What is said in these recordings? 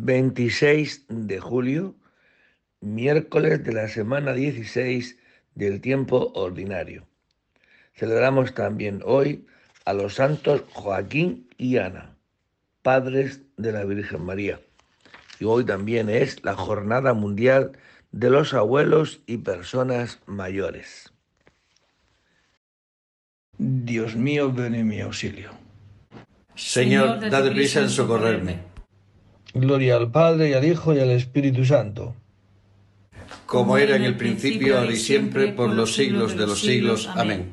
26 de julio, miércoles de la semana 16 del tiempo ordinario. Celebramos también hoy a los santos Joaquín y Ana, padres de la Virgen María. Y hoy también es la Jornada Mundial de los Abuelos y Personas Mayores. Dios mío, ven en mi auxilio. Señor, dad prisa en socorrerme. Gloria al Padre y al Hijo y al Espíritu Santo. Como era en el principio, ahora y siempre, por los siglos de los siglos. Amén.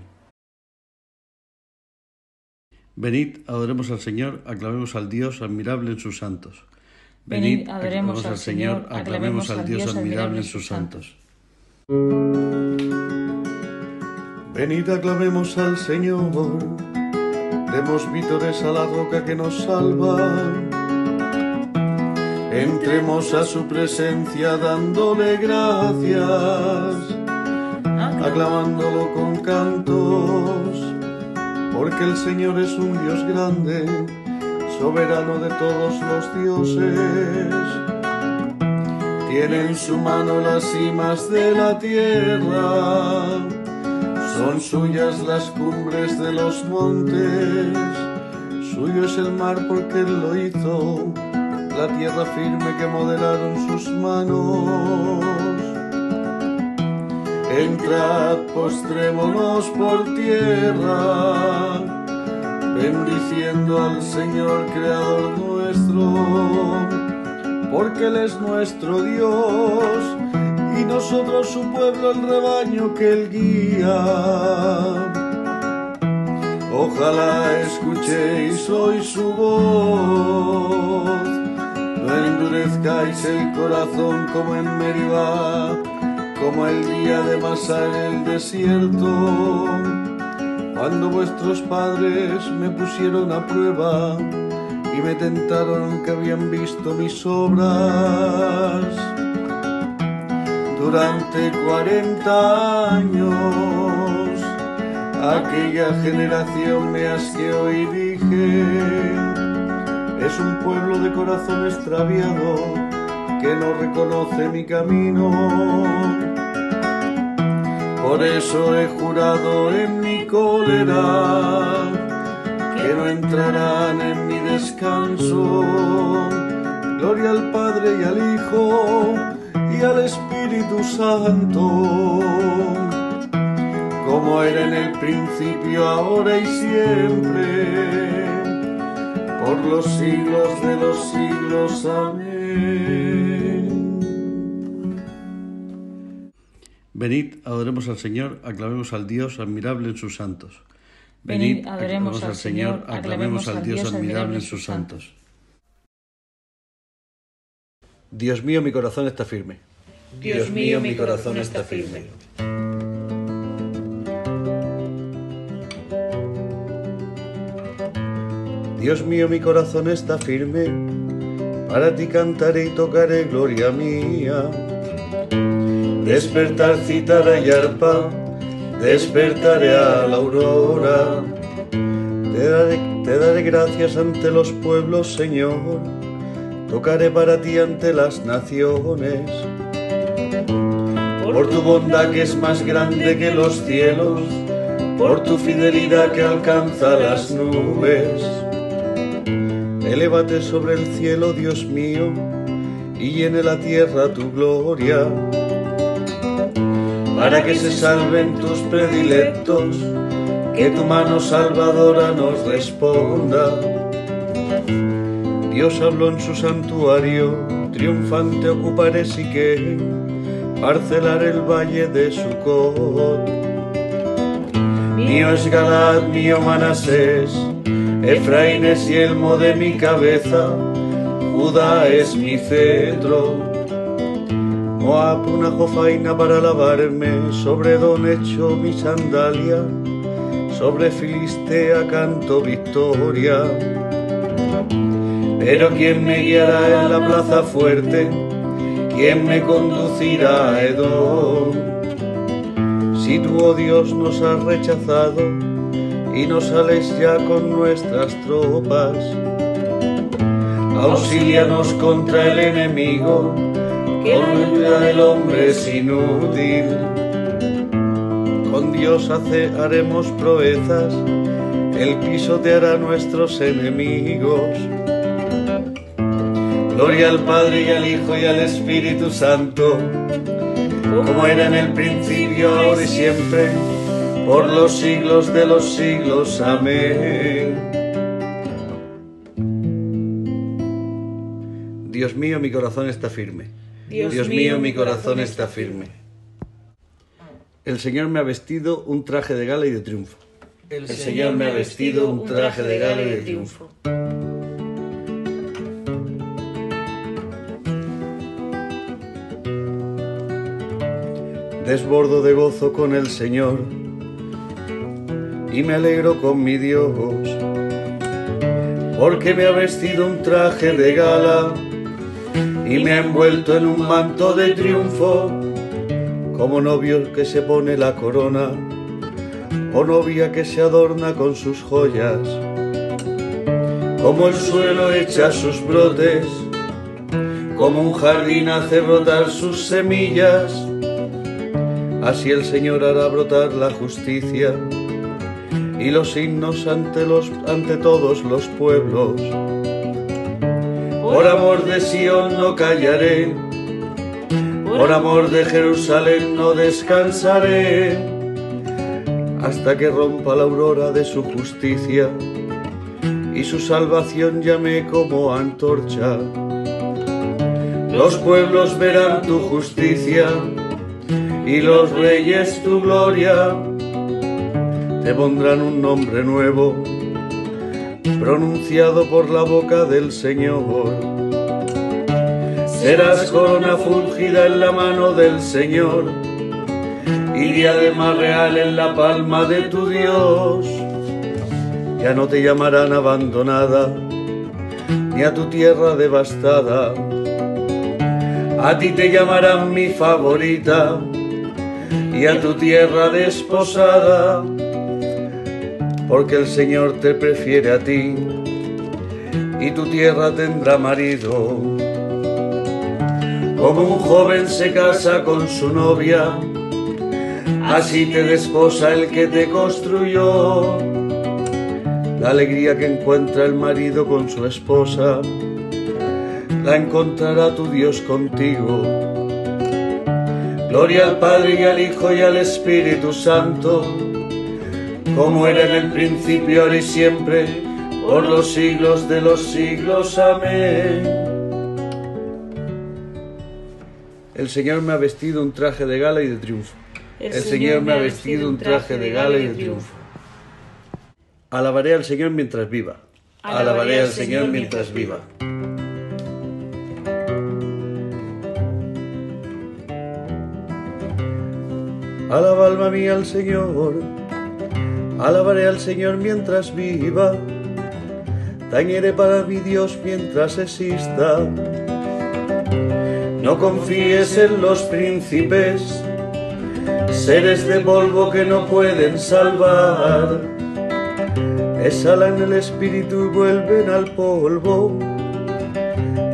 Venid, adoremos al Señor, aclamemos al Dios admirable en sus santos. Venid, adoremos al Señor, aclamemos al Dios admirable en sus santos. Venid, aclamemos al Señor, demos vítores a la roca que nos salva. Entremos a su presencia dándole gracias, aclamándolo con cantos, porque el Señor es un Dios grande, soberano de todos los dioses. Tiene en su mano las cimas de la tierra, son suyas las cumbres de los montes, suyo es el mar porque Él lo hizo la tierra firme que modelaron sus manos. Entrad, postrémonos por tierra, bendiciendo al Señor Creador nuestro, porque Él es nuestro Dios y nosotros su pueblo, el rebaño que Él guía. Ojalá escuchéis hoy su voz endurezcáis el corazón como en Meribá, como el día de Masá en el desierto, cuando vuestros padres me pusieron a prueba y me tentaron que habían visto mis obras. Durante cuarenta años, aquella generación me asqueó y dije, es un pueblo de corazón extraviado que no reconoce mi camino. Por eso he jurado en mi cólera que no entrarán en mi descanso. Gloria al Padre y al Hijo y al Espíritu Santo, como era en el principio, ahora y siempre por los siglos de los siglos. Amén. Venid, adoremos al Señor, aclamemos al Dios admirable en sus santos. Venid, adoremos al Señor, aclamemos al Dios admirable en sus santos. Dios mío, mi corazón está firme. Dios mío, mi corazón está firme. Dios mío, mi corazón está firme, para ti cantaré y tocaré gloria mía. Despertar, citaré y arpa, despertaré a la aurora. Te daré, te daré gracias ante los pueblos, Señor, tocaré para ti ante las naciones. Por tu bondad que es más grande que los cielos, por tu fidelidad que alcanza las nubes. Elévate sobre el cielo, Dios mío, y llene la tierra tu gloria, para que se salven tus predilectos, que tu mano salvadora nos responda. Dios habló en su santuario, triunfante ocuparé que parcelar el valle de Sucot. Mío es Galad, mío Manasés, Efraín es yelmo de mi cabeza, Judá es mi cetro. Moab una jofaina para lavarme, sobre don hecho mi sandalia, sobre Filistea canto victoria. Pero ¿quién me guiará en la plaza fuerte? ¿Quién me conducirá a Edom? Si tú, oh Dios, nos has rechazado, y no sales ya con nuestras tropas. Auxílianos contra el enemigo, que la ayuda del hombre es inútil. Con Dios hace, haremos proezas, Él pisoteará nuestros enemigos. Gloria al Padre y al Hijo y al Espíritu Santo, como era en el principio, ahora y siempre, por los siglos de los siglos. Amén. Dios mío, mi corazón está firme. Dios, mío, mi corazón está firme. El Señor me ha vestido un traje de gala y de triunfo. El Señor me ha vestido un traje de gala y de triunfo. Desbordo de gozo con el Señor y me alegro con mi Dios, porque me ha vestido un traje de gala y me ha envuelto en un manto de triunfo, como novio que se pone la corona o novia que se adorna con sus joyas, como el suelo echa sus brotes, como un jardín hace brotar sus semillas, así el Señor hará brotar la justicia y los himnos ante, los, ante todos los pueblos por amor de Sion no callaré, por amor de Jerusalén no descansaré, hasta que rompa la aurora de su justicia y su salvación llame como antorcha. Los pueblos verán tu justicia y los reyes tu gloria, te pondrán un nombre nuevo pronunciado por la boca del Señor. Serás corona fungida en la mano del Señor y diadema real en la palma de tu Dios. Ya no te llamarán abandonada ni a tu tierra devastada. A ti te llamarán mi favorita y a tu tierra desposada porque el Señor te prefiere a ti y tu tierra tendrá marido. Como un joven se casa con su novia, así te desposa el que te construyó. La alegría que encuentra el marido con su esposa, la encontrará tu Dios contigo. Gloria al Padre y al Hijo y al Espíritu Santo como era en el principio, ahora y siempre, por los siglos de los siglos. Amén. El Señor me ha vestido un traje de gala y de triunfo. El, Señor me ha vestido un traje de gala y de triunfo. Alabaré al Señor mientras viva. Alabaré al Señor mientras viva. Alaba alma mía al Señor Alabaré al Señor mientras viva, tañeré para mi Dios mientras exista. No confíes en los príncipes, seres de polvo que no pueden salvar. Exhalan el espíritu y vuelven al polvo.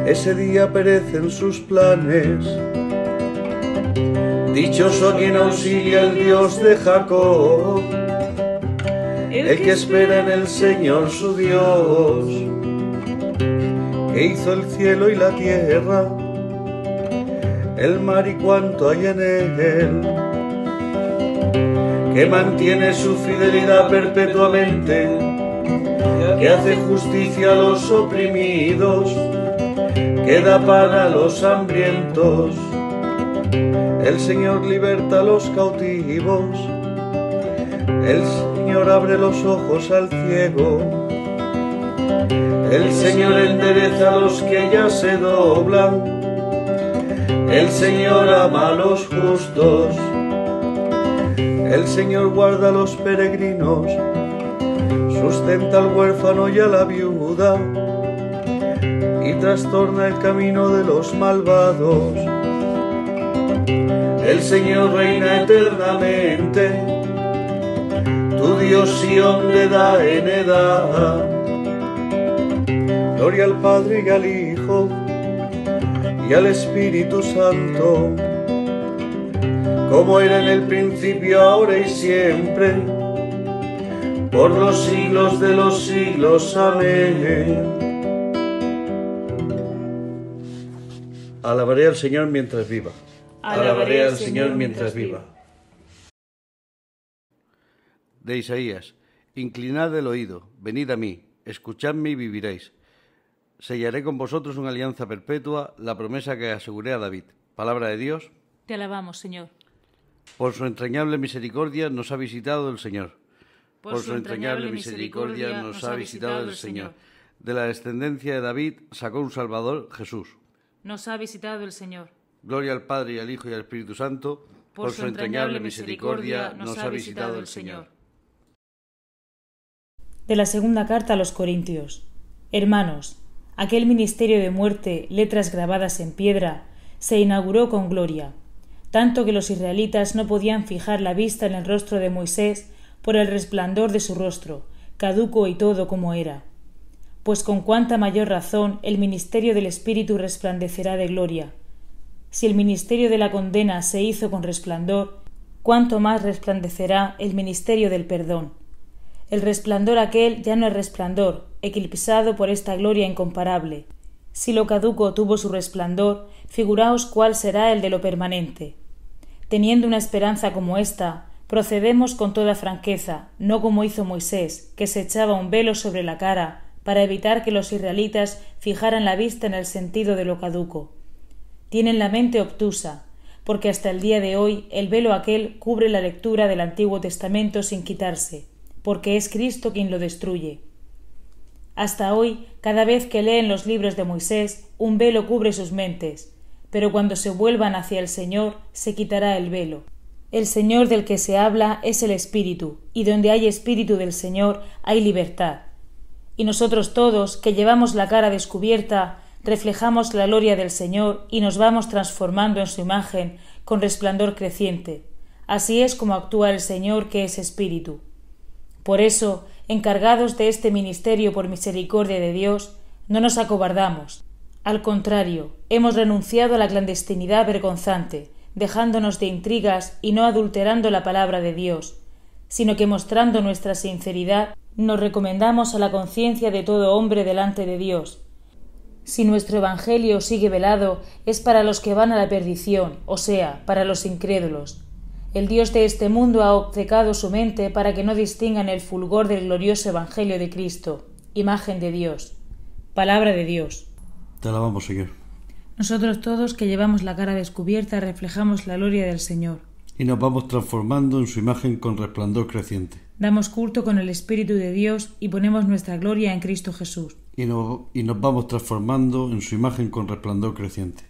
Ese día perecen sus planes. Dichoso quien auxilia el Dios de Jacob el que espera en el Señor su Dios, que hizo el cielo y la tierra, el mar y cuanto hay en él, que mantiene su fidelidad perpetuamente, que hace justicia a los oprimidos, que da pan a los hambrientos. El Señor liberta a los cautivos. El Señor abre los ojos al ciego. El Señor endereza a los que ya se doblan. El Señor ama a los justos. El Señor guarda a los peregrinos. Sustenta al huérfano y a la viuda. Y trastorna el camino de los malvados. El Señor reina eternamente Dios Sion le da en edad. Gloria al Padre y al Hijo y al Espíritu Santo, como era en el principio, ahora y siempre, por los siglos de los siglos. Amén. Alabaré al Señor mientras viva. Alabaré al Señor mientras viva. De Isaías, inclinad el oído, venid a mí, escuchadme y viviréis. Sellaré con vosotros una alianza perpetua, la promesa que aseguré a David. Palabra de Dios. Te alabamos, Señor. Por su entrañable misericordia nos ha visitado el Señor. Por, su entrañable misericordia nos ha visitado el Señor. De la descendencia de David sacó un Salvador, Jesús. Nos ha visitado el Señor. Gloria al Padre y al Hijo y al Espíritu Santo. Por, su entrañable misericordia nos ha visitado el Señor. De la segunda carta a los Corintios. Hermanos, aquel ministerio de muerte, letras grabadas en piedra, se inauguró con gloria, tanto que los israelitas no podían fijar la vista en el rostro de Moisés por el resplandor de su rostro, caduco y todo como era. Pues con cuánta mayor razón el ministerio del Espíritu resplandecerá de gloria. Si el ministerio de la condena se hizo con resplandor, cuánto más resplandecerá el ministerio del perdón el resplandor aquel ya no es resplandor, eclipsado por esta gloria incomparable. Si lo caduco tuvo su resplandor, figuraos cuál será el de lo permanente. Teniendo una esperanza como esta, procedemos con toda franqueza, no como hizo Moisés, que se echaba un velo sobre la cara para evitar que los israelitas fijaran la vista en el sentido de lo caduco. Tienen la mente obtusa, porque hasta el día de hoy el velo aquel cubre la lectura del Antiguo Testamento sin quitarse porque es Cristo quien lo destruye. Hasta hoy, cada vez que leen los libros de Moisés, un velo cubre sus mentes, pero cuando se vuelvan hacia el Señor, se quitará el velo. El Señor del que se habla es el Espíritu, y donde hay Espíritu del Señor hay libertad. Y nosotros todos, que llevamos la cara descubierta, reflejamos la gloria del Señor y nos vamos transformando en su imagen con resplandor creciente. Así es como actúa el Señor que es Espíritu. Por eso, encargados de este ministerio por misericordia de Dios, no nos acobardamos. Al contrario, hemos renunciado a la clandestinidad vergonzante, dejándonos de intrigas y no adulterando la palabra de Dios, sino que mostrando nuestra sinceridad, nos recomendamos a la conciencia de todo hombre delante de Dios. Si nuestro Evangelio sigue velado, es para los que van a la perdición, o sea, para los incrédulos, el Dios de este mundo ha obcecado su mente para que no distingan el fulgor del glorioso Evangelio de Cristo, imagen de Dios, palabra de Dios. Te alabamos, Señor. Nosotros todos que llevamos la cara descubierta reflejamos la gloria del Señor. Y nos vamos transformando en su imagen con resplandor creciente. Damos culto con el Espíritu de Dios y ponemos nuestra gloria en Cristo Jesús. Y, y nos vamos transformando en su imagen con resplandor creciente.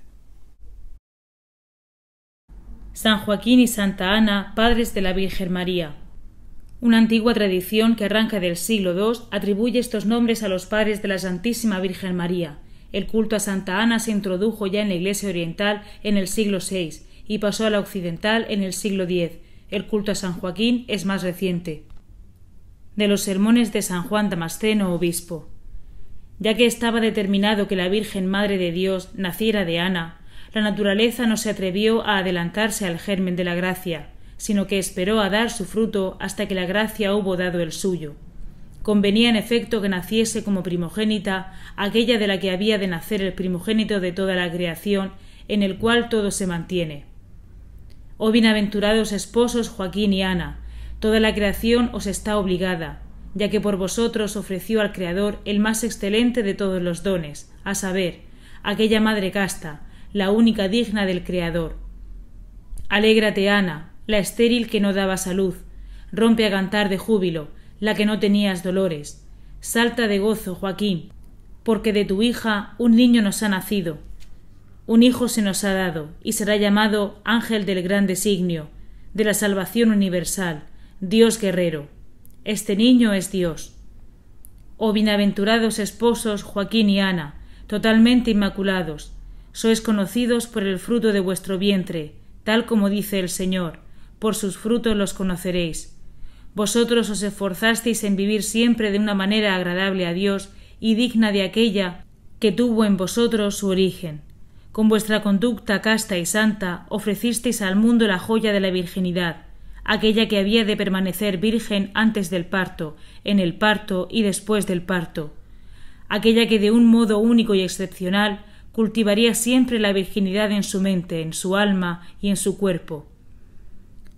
San Joaquín y Santa Ana, padres de la Virgen María. Una antigua tradición que arranca del siglo II atribuye estos nombres a los padres de la Santísima Virgen María. El culto a Santa Ana se introdujo ya en la Iglesia Oriental en el siglo VI y pasó a la occidental en el siglo X. El culto a San Joaquín es más reciente. De los sermones de San Juan Damasceno, obispo. Ya que estaba determinado que la Virgen Madre de Dios naciera de Ana, la naturaleza no se atrevió a adelantarse al germen de la gracia, sino que esperó a dar su fruto hasta que la gracia hubo dado el suyo. Convenía en efecto que naciese como primogénita aquella de la que había de nacer el primogénito de toda la creación, en el cual todo se mantiene. Oh bienaventurados esposos Joaquín y Ana, toda la creación os está obligada, ya que por vosotros ofreció al Creador el más excelente de todos los dones, a saber, aquella madre casta, la única digna del Creador. Alégrate, Ana, la estéril que no daba salud, rompe a cantar de júbilo, la que no tenías dolores. Salta de gozo, Joaquín, porque de tu hija un niño nos ha nacido. Un hijo se nos ha dado, y será llamado ángel del gran designio, de la salvación universal, Dios guerrero. Este niño es Dios. Oh bienaventurados esposos Joaquín y Ana, totalmente inmaculados, sois conocidos por el fruto de vuestro vientre, tal como dice el Señor, por sus frutos los conoceréis. Vosotros os esforzasteis en vivir siempre de una manera agradable a Dios y digna de aquella que tuvo en vosotros su origen. Con vuestra conducta casta y santa ofrecisteis al mundo la joya de la virginidad, aquella que había de permanecer virgen antes del parto, en el parto y después del parto, aquella que de un modo único y excepcional cultivaría siempre la virginidad en su mente, en su alma y en su cuerpo.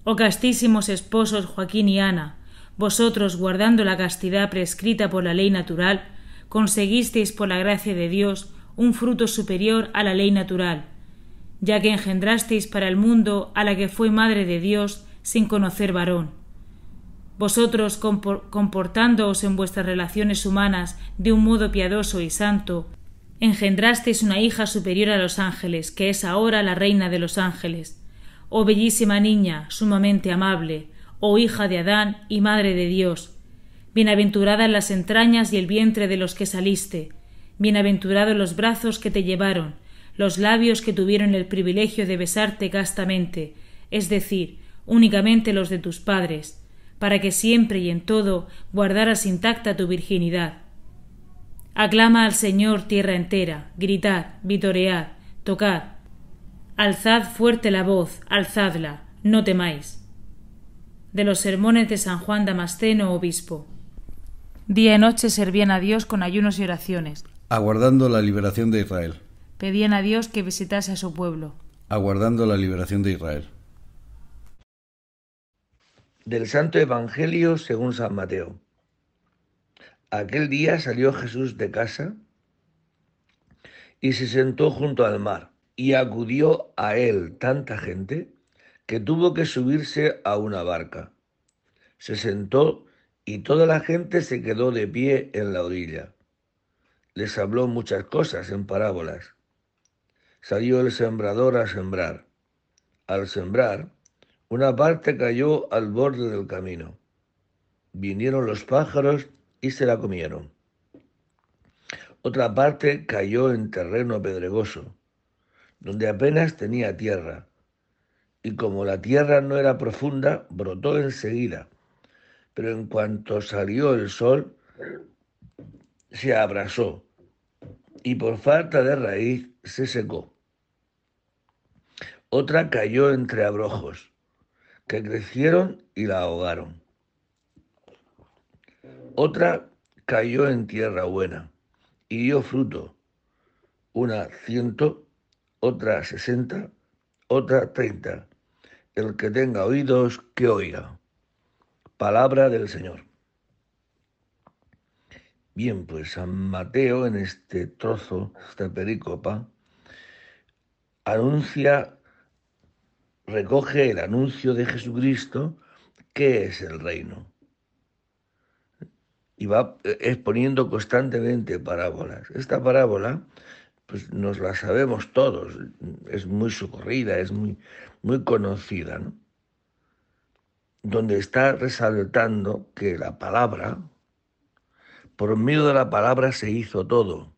Oh castísimos esposos Joaquín y Ana, vosotros, guardando la castidad prescrita por la ley natural, conseguisteis por la gracia de Dios un fruto superior a la ley natural, ya que engendrasteis para el mundo a la que fue madre de Dios sin conocer varón. Vosotros, comportándoos en vuestras relaciones humanas de un modo piadoso y santo, engendrasteis una hija superior a los ángeles, que es ahora la reina de los ángeles. Oh bellísima niña, sumamente amable, oh hija de Adán y madre de Dios, bienaventurada en las entrañas y el vientre de los que saliste, bienaventurados los brazos que te llevaron, los labios que tuvieron el privilegio de besarte castamente, es decir, únicamente los de tus padres, para que siempre y en todo guardaras intacta tu virginidad. Aclama al Señor tierra entera, gritad, vitoread, tocad. Alzad fuerte la voz, alzadla, no temáis. De los sermones de San Juan Damasceno, obispo. Día y noche servían a Dios con ayunos y oraciones. Aguardando la liberación de Israel. Pedían a Dios que visitase a su pueblo. Aguardando la liberación de Israel del Santo Evangelio según San Mateo. Aquel día salió Jesús de casa y se sentó junto al mar, y acudió a él tanta gente que tuvo que subirse a una barca. Se sentó y toda la gente se quedó de pie en la orilla. Les habló muchas cosas en parábolas. Salió el sembrador a sembrar. Al sembrar, una parte cayó al borde del camino. Vinieron los pájaros y se la comieron. Otra parte cayó en terreno pedregoso, donde apenas tenía tierra, y como la tierra no era profunda, brotó enseguida, pero en cuanto salió el sol, se abrasó, y por falta de raíz se secó. Otra cayó entre abrojos, que crecieron y la ahogaron. Otra cayó en tierra buena y dio fruto, una ciento, otra sesenta, otra treinta. El que tenga oídos, que oiga. Palabra del Señor. Bien, pues San Mateo en este trozo, esta pericopa, anuncia recoge el anuncio de Jesucristo, que es el reino. Y va exponiendo constantemente parábolas. Esta parábola, pues nos la sabemos todos, es muy socorrida, es muy, muy conocida, ¿no? donde está resaltando que la palabra, por medio de la palabra se hizo todo.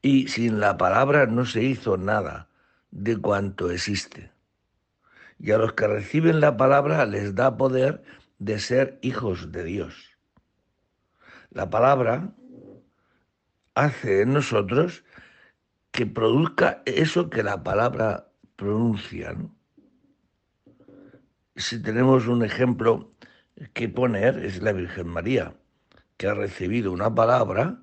Y sin la palabra no se hizo nada de cuanto existe. Y a los que reciben la palabra les da poder de ser hijos de Dios. La palabra hace en nosotros que produzca eso que la palabra pronuncia. Si tenemos un ejemplo que poner, es la Virgen María, que ha recibido una palabra,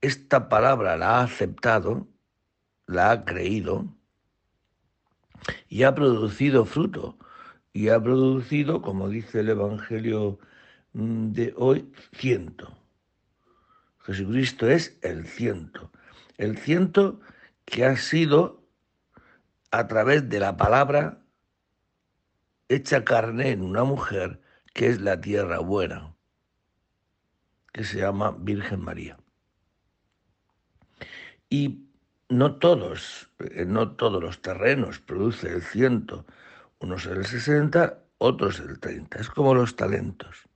esta palabra la ha aceptado, la ha creído, y ha producido fruto. Y ha producido, como dice el Evangelio mm, de hoy, ciento. Jesucristo es el ciento. El ciento que ha sido a través de la palabra hecha carne en una mujer que es la tierra buena, que se llama Virgen María. Y no todos, eh, no todos los terrenos produce el ciento, unos el 60, otros el 30. Es como los talentos.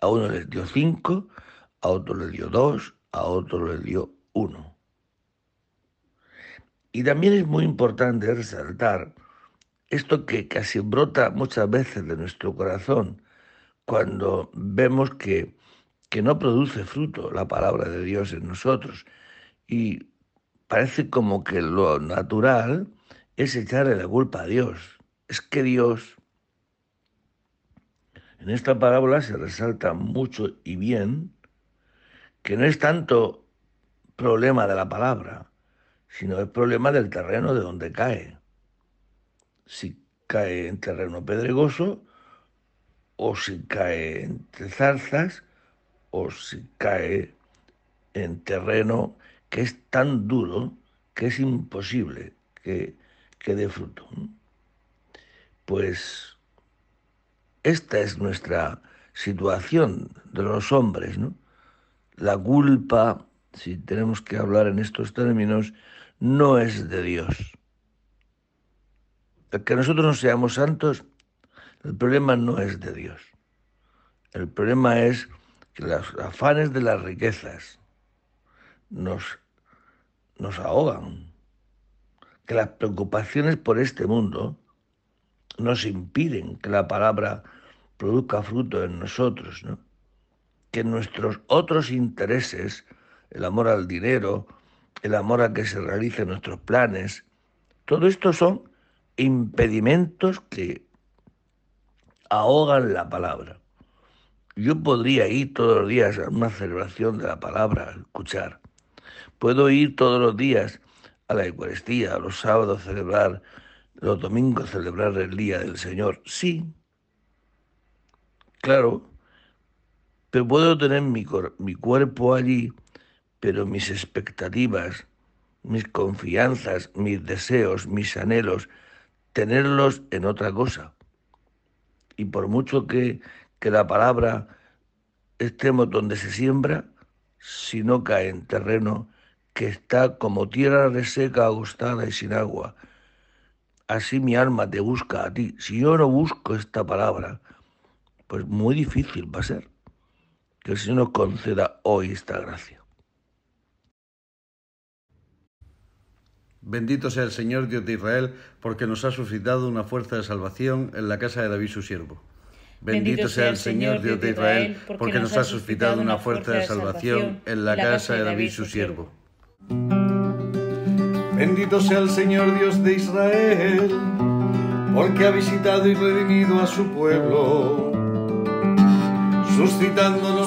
A uno les dio cinco, a otro le dio dos, a otro le dio uno. Y también es muy importante resaltar esto que casi brota muchas veces de nuestro corazón cuando vemos que, que no produce fruto la palabra de Dios en nosotros. Y parece como que lo natural es echarle la culpa a Dios. Es que Dios, en esta parábola se resalta mucho y bien que no es tanto problema de la palabra, sino el problema del terreno de donde cae. Si cae en terreno pedregoso, o si cae entre zarzas, o si cae en terreno que es tan duro que es imposible que, que dé fruto. Pues esta es nuestra situación de los hombres, ¿no? La culpa, si tenemos que hablar en estos términos, no es de Dios. El que nosotros no seamos santos, el problema no es de Dios. El problema es que los afanes de las riquezas nos, nos ahogan, que las preocupaciones por este mundo nos impiden que la palabra produzca fruto en nosotros, ¿no? Que nuestros otros intereses, el amor al dinero, el amor a que se realicen nuestros planes, todo esto son impedimentos que ahogan la palabra. Yo podría ir todos los días a una celebración de la palabra, a escuchar. Puedo ir todos los días a la Eucaristía, a los sábados celebrar, los domingos celebrar el Día del Señor. Sí, claro, pero puedo tener mi, cuerpo allí, pero mis expectativas, mis confianzas, mis deseos, mis anhelos, tenerlos en otra cosa. Y por mucho que, que la palabra estemos donde se siembra, si no cae en terreno que está como tierra reseca, agostada y sin agua, así mi alma te busca a ti. Si yo no busco esta palabra, pues muy difícil va a ser que el Señor nos conceda hoy esta gracia. Bendito sea el Señor Dios de Israel, porque nos ha suscitado una fuerza de salvación en la casa de David su siervo. Bendito sea el Señor Dios de Israel, porque nos ha suscitado una fuerza de salvación en la casa de David su siervo. Bendito sea el Señor Dios de Israel, porque ha visitado y redimido a su pueblo, suscitándonos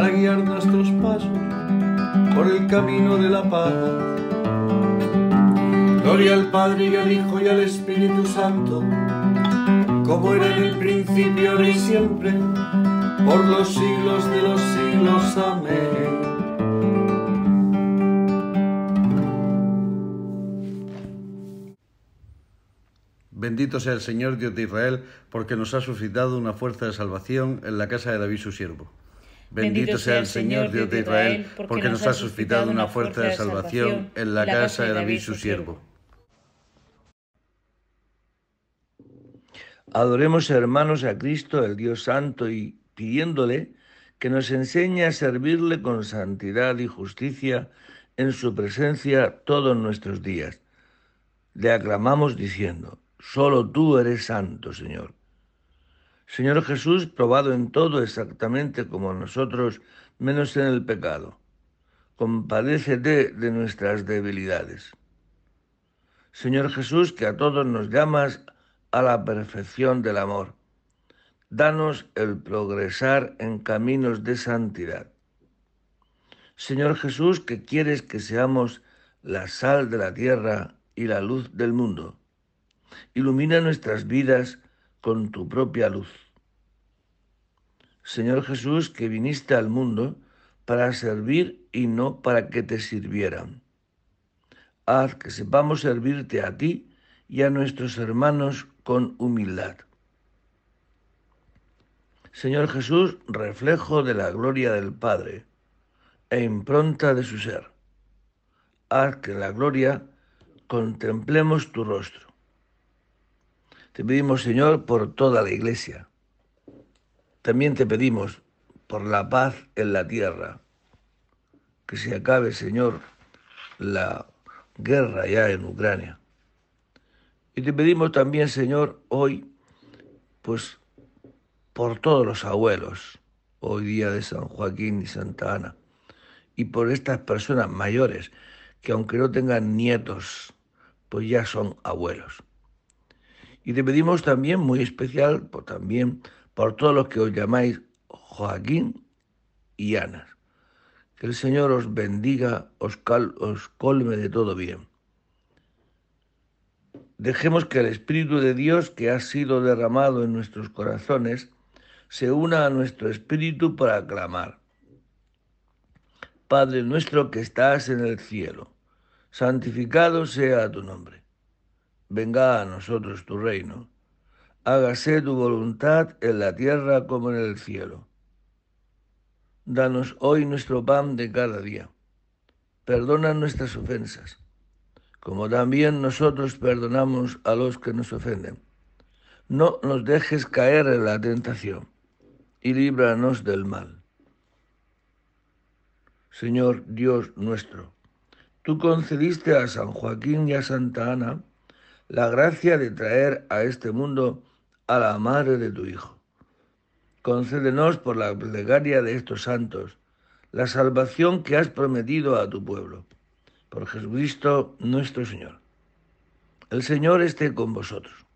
para guiar nuestros pasos por el camino de la paz. Gloria al Padre y al Hijo y al Espíritu Santo como era en el principio, ahora y siempre, por los siglos de los siglos. Amén. Bendito sea el Señor Dios de Israel, porque nos ha suscitado una fuerza de salvación en la casa de David su siervo. Bendito sea el Señor Dios de Israel, porque nos ha suscitado una fuerza de salvación en la casa de David su siervo. Adoremos hermanos a Cristo, el Dios Santo, y pidiéndole que nos enseña a servirle con santidad y justicia en su presencia todos nuestros días. Le aclamamos diciendo, solo tú eres santo, Señor. Señor Jesús, probado en todo exactamente como nosotros, menos en el pecado. Compadécete de nuestras debilidades. Señor Jesús, que a todos nos llamas a la perfección del amor. Danos el progresar en caminos de santidad. Señor Jesús, que quieres que seamos la sal de la tierra y la luz del mundo. Ilumina nuestras vidas con tu propia luz. Señor Jesús, que viniste al mundo para servir y no para que te sirvieran. Haz que sepamos servirte a ti y a nuestros hermanos con humildad. Señor Jesús, reflejo de la gloria del Padre e impronta de su ser. Haz que en la gloria contemplemos tu rostro. Te pedimos, Señor, por toda la iglesia. También te pedimos por la paz en la tierra. Que se acabe, Señor, la guerra ya en Ucrania. Y te pedimos también, Señor, hoy, pues por todos los abuelos, hoy día de San Joaquín y Santa Ana, y por estas personas mayores que aunque no tengan nietos, pues ya son abuelos. Y te pedimos también, muy especial, por, también por todos los que os llamáis Joaquín y Ana. Que el Señor os bendiga, os, os colme de todo bien. Dejemos que el Espíritu de Dios que ha sido derramado en nuestros corazones se una a nuestro espíritu para aclamar. Padre nuestro que estás en el cielo, santificado sea tu nombre. Venga a nosotros tu reino. Hágase tu voluntad en la tierra como en el cielo. Danos hoy nuestro pan de cada día. Perdona nuestras ofensas como también nosotros perdonamos a los que nos ofenden. No nos dejes caer en la tentación y líbranos del mal. Señor Dios nuestro, tú concediste a San Joaquín y a Santa Ana la gracia de traer a este mundo a la madre de tu Hijo. Concédenos por la plegaria de estos santos la salvación que has prometido a tu pueblo por Jesucristo nuestro Señor. El Señor esté con vosotros.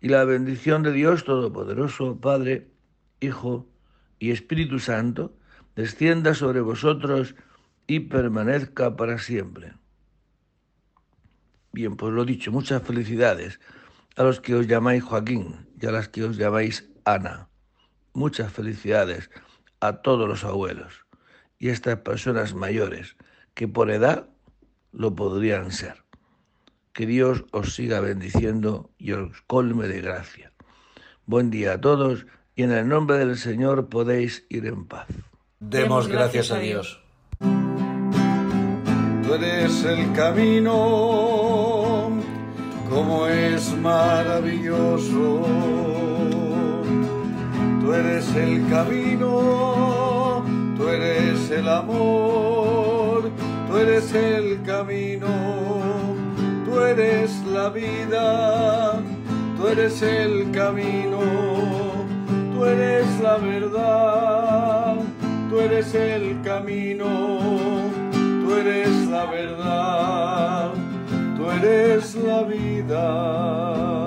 Y la bendición de Dios Todopoderoso, Padre, Hijo y Espíritu Santo, descienda sobre vosotros y permanezca para siempre. Bien, pues lo dicho, muchas felicidades a los que os llamáis Joaquín y a las que os llamáis Ana. Muchas felicidades a todos los abuelos y a estas personas mayores que por edad lo podrían ser. Que Dios os siga bendiciendo y os colme de gracia. Buen día a todos y en el nombre del Señor podéis ir en paz. Demos gracias a Dios. Tú eres el camino, como es maravilloso. Tú eres el camino, tú eres el amor tú eres el camino, tú eres la vida, tú eres el camino, tú eres la verdad, tú eres el camino, tú eres la verdad, eres la vida.